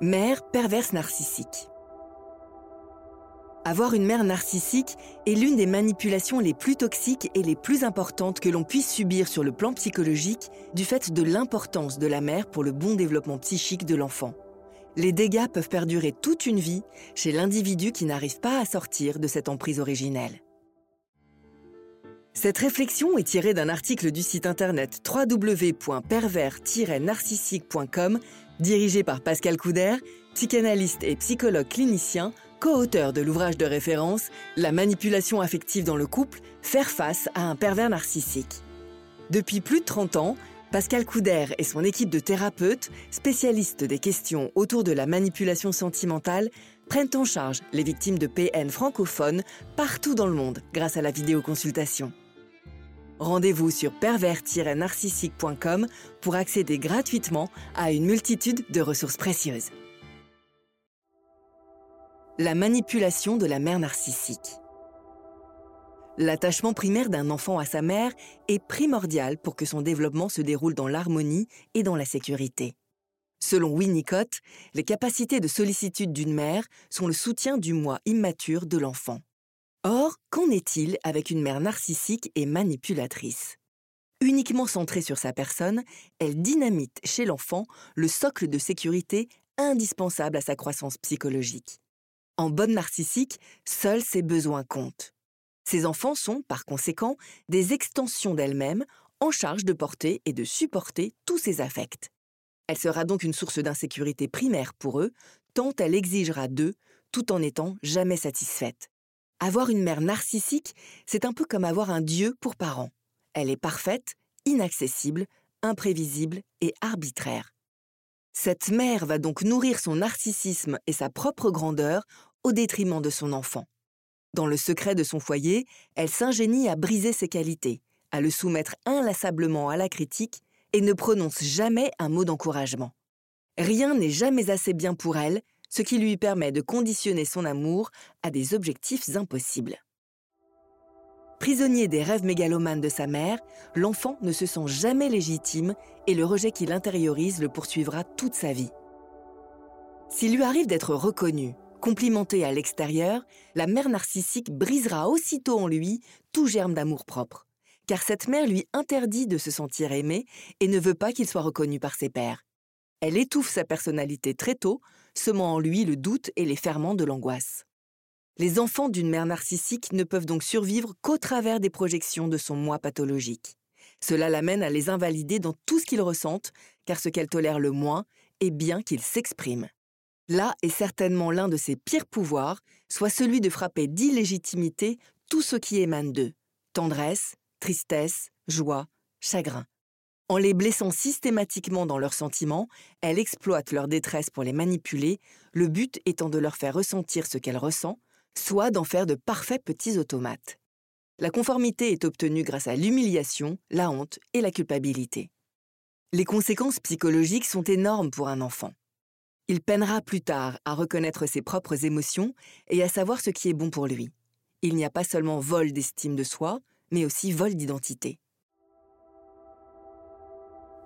Mère perverse narcissique. Avoir une mère narcissique est l'une des manipulations les plus toxiques et les plus importantes que l'on puisse subir sur le plan psychologique du fait de l'importance de la mère pour le bon développement psychique de l'enfant. Les dégâts peuvent perdurer toute une vie chez l'individu qui n'arrive pas à sortir de cette emprise originelle. Cette réflexion est tirée d'un article du site internet www.pervers-narcissique.com dirigé par Pascal Couder, psychanalyste et psychologue clinicien, co-auteur de l'ouvrage de référence La manipulation affective dans le couple, faire face à un pervers narcissique. Depuis plus de 30 ans, Pascal Couder et son équipe de thérapeutes, spécialistes des questions autour de la manipulation sentimentale, prennent en charge les victimes de PN francophones partout dans le monde grâce à la vidéoconsultation. Rendez-vous sur pervers-narcissique.com pour accéder gratuitement à une multitude de ressources précieuses. La manipulation de la mère narcissique. L'attachement primaire d'un enfant à sa mère est primordial pour que son développement se déroule dans l'harmonie et dans la sécurité. Selon Winnicott, les capacités de sollicitude d'une mère sont le soutien du moi immature de l'enfant. Or, qu'en est-il avec une mère narcissique et manipulatrice? Uniquement centrée sur sa personne, elle dynamite chez l'enfant le socle de sécurité indispensable à sa croissance psychologique. En bonne narcissique, seuls ses besoins comptent. Ses enfants sont, par conséquent, des extensions d'elle-même en charge de porter et de supporter tous ses affects. Elle sera donc une source d'insécurité primaire pour eux, tant elle exigera d'eux, tout en étant jamais satisfaite. Avoir une mère narcissique, c'est un peu comme avoir un dieu pour parent. Elle est parfaite, inaccessible, imprévisible et arbitraire. Cette mère va donc nourrir son narcissisme et sa propre grandeur au détriment de son enfant. Dans le secret de son foyer, elle s'ingénie à briser ses qualités, à le soumettre inlassablement à la critique et ne prononce jamais un mot d'encouragement. Rien n'est jamais assez bien pour elle, ce qui lui permet de conditionner son amour à des objectifs impossibles. Prisonnier des rêves mégalomanes de sa mère, l'enfant ne se sent jamais légitime et le rejet qu'il intériorise le poursuivra toute sa vie. S'il lui arrive d'être reconnu, complimenté à l'extérieur, la mère narcissique brisera aussitôt en lui tout germe d'amour-propre, car cette mère lui interdit de se sentir aimé et ne veut pas qu'il soit reconnu par ses pères. Elle étouffe sa personnalité très tôt, semant en lui le doute et les ferments de l'angoisse. Les enfants d'une mère narcissique ne peuvent donc survivre qu'au travers des projections de son moi pathologique. Cela l'amène à les invalider dans tout ce qu'ils ressentent, car ce qu'elle tolère le moins est bien qu'ils s'expriment. Là est certainement l'un de ses pires pouvoirs, soit celui de frapper d'illégitimité tout ce qui émane d'eux tendresse, tristesse, joie, chagrin. En les blessant systématiquement dans leurs sentiments, elle exploite leur détresse pour les manipuler, le but étant de leur faire ressentir ce qu'elle ressent, soit d'en faire de parfaits petits automates. La conformité est obtenue grâce à l'humiliation, la honte et la culpabilité. Les conséquences psychologiques sont énormes pour un enfant. Il peinera plus tard à reconnaître ses propres émotions et à savoir ce qui est bon pour lui. Il n'y a pas seulement vol d'estime de soi, mais aussi vol d'identité.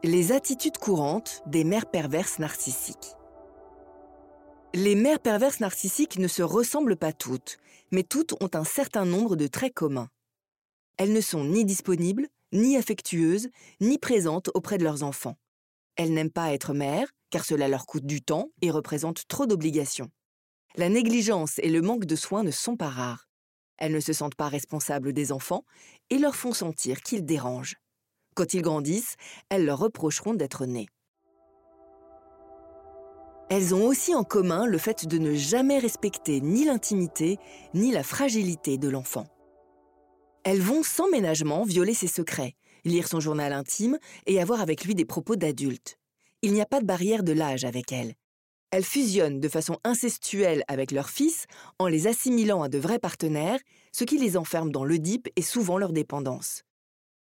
Les attitudes courantes des mères perverses narcissiques. Les mères perverses narcissiques ne se ressemblent pas toutes, mais toutes ont un certain nombre de traits communs. Elles ne sont ni disponibles, ni affectueuses, ni présentes auprès de leurs enfants. Elles n'aiment pas être mères, car cela leur coûte du temps et représente trop d'obligations. La négligence et le manque de soins ne sont pas rares. Elles ne se sentent pas responsables des enfants et leur font sentir qu'ils dérangent. Quand ils grandissent, elles leur reprocheront d'être nés. Elles ont aussi en commun le fait de ne jamais respecter ni l'intimité ni la fragilité de l'enfant. Elles vont sans ménagement violer ses secrets, lire son journal intime et avoir avec lui des propos d'adultes. Il n'y a pas de barrière de l'âge avec elles. Elles fusionnent de façon incestuelle avec leurs fils en les assimilant à de vrais partenaires, ce qui les enferme dans l'Oedipe et souvent leur dépendance.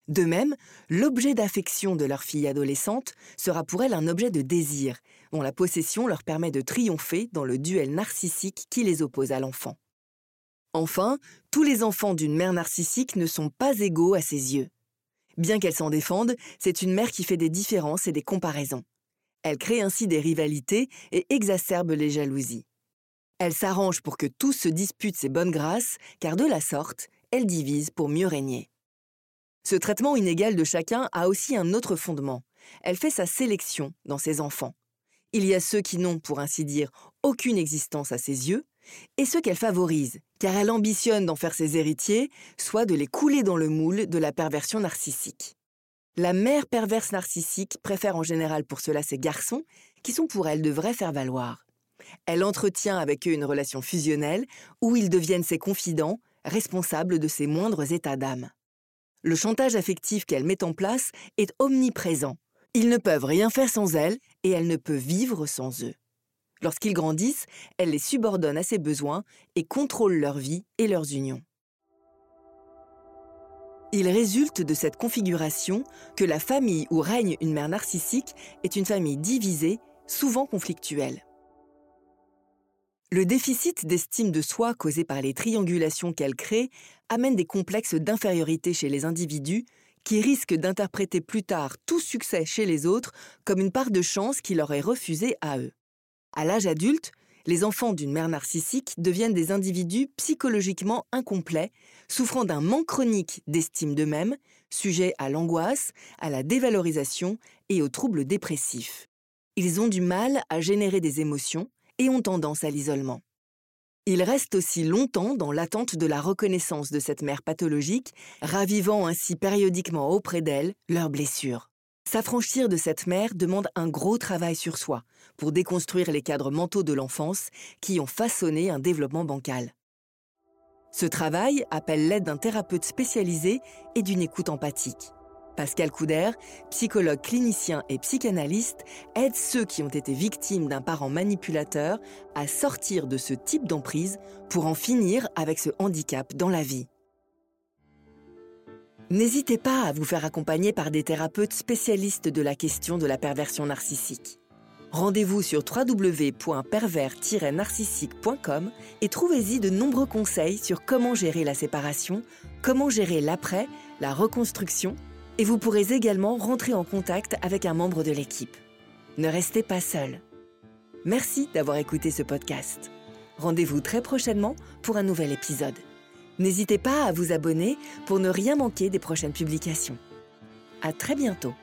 De même, l'objet d'affection de leur fille adolescente sera pour elle un objet de désir, dont la possession leur permet de triompher dans le duel narcissique qui les oppose à l'enfant. Enfin, tous les enfants d'une mère narcissique ne sont pas égaux à ses yeux. Bien qu'elle s'en défende, c'est une mère qui fait des différences et des comparaisons. Elle crée ainsi des rivalités et exacerbe les jalousies. Elle s'arrange pour que tous se disputent ses bonnes grâces, car de la sorte, elle divise pour mieux régner. Ce traitement inégal de chacun a aussi un autre fondement. Elle fait sa sélection dans ses enfants. Il y a ceux qui n'ont, pour ainsi dire, aucune existence à ses yeux, et ceux qu'elle favorise, car elle ambitionne d'en faire ses héritiers, soit de les couler dans le moule de la perversion narcissique. La mère perverse narcissique préfère en général pour cela ses garçons, qui sont pour elle de vrais faire-valoir. Elle entretient avec eux une relation fusionnelle où ils deviennent ses confidents, responsables de ses moindres états d'âme. Le chantage affectif qu'elle met en place est omniprésent. Ils ne peuvent rien faire sans elle et elle ne peut vivre sans eux. Lorsqu'ils grandissent, elle les subordonne à ses besoins et contrôle leur vie et leurs unions. Il résulte de cette configuration que la famille où règne une mère narcissique est une famille divisée, souvent conflictuelle. Le déficit d'estime de soi causé par les triangulations qu'elle crée amène des complexes d'infériorité chez les individus qui risquent d'interpréter plus tard tout succès chez les autres comme une part de chance qui leur est refusée à eux. À l'âge adulte, les enfants d'une mère narcissique deviennent des individus psychologiquement incomplets, souffrant d'un manque chronique d'estime d'eux-mêmes, sujets à l'angoisse, à la dévalorisation et aux troubles dépressifs. Ils ont du mal à générer des émotions et ont tendance à l'isolement. Ils restent aussi longtemps dans l'attente de la reconnaissance de cette mère pathologique, ravivant ainsi périodiquement auprès d'elle leurs blessures. S'affranchir de cette mère demande un gros travail sur soi pour déconstruire les cadres mentaux de l'enfance qui ont façonné un développement bancal. Ce travail appelle l'aide d'un thérapeute spécialisé et d'une écoute empathique. Pascal Couder, psychologue clinicien et psychanalyste, aide ceux qui ont été victimes d'un parent manipulateur à sortir de ce type d'emprise pour en finir avec ce handicap dans la vie. N'hésitez pas à vous faire accompagner par des thérapeutes spécialistes de la question de la perversion narcissique. Rendez-vous sur www.pervers-narcissique.com et trouvez-y de nombreux conseils sur comment gérer la séparation, comment gérer l'après, la reconstruction, et vous pourrez également rentrer en contact avec un membre de l'équipe. Ne restez pas seul. Merci d'avoir écouté ce podcast. Rendez-vous très prochainement pour un nouvel épisode. N'hésitez pas à vous abonner pour ne rien manquer des prochaines publications. À très bientôt.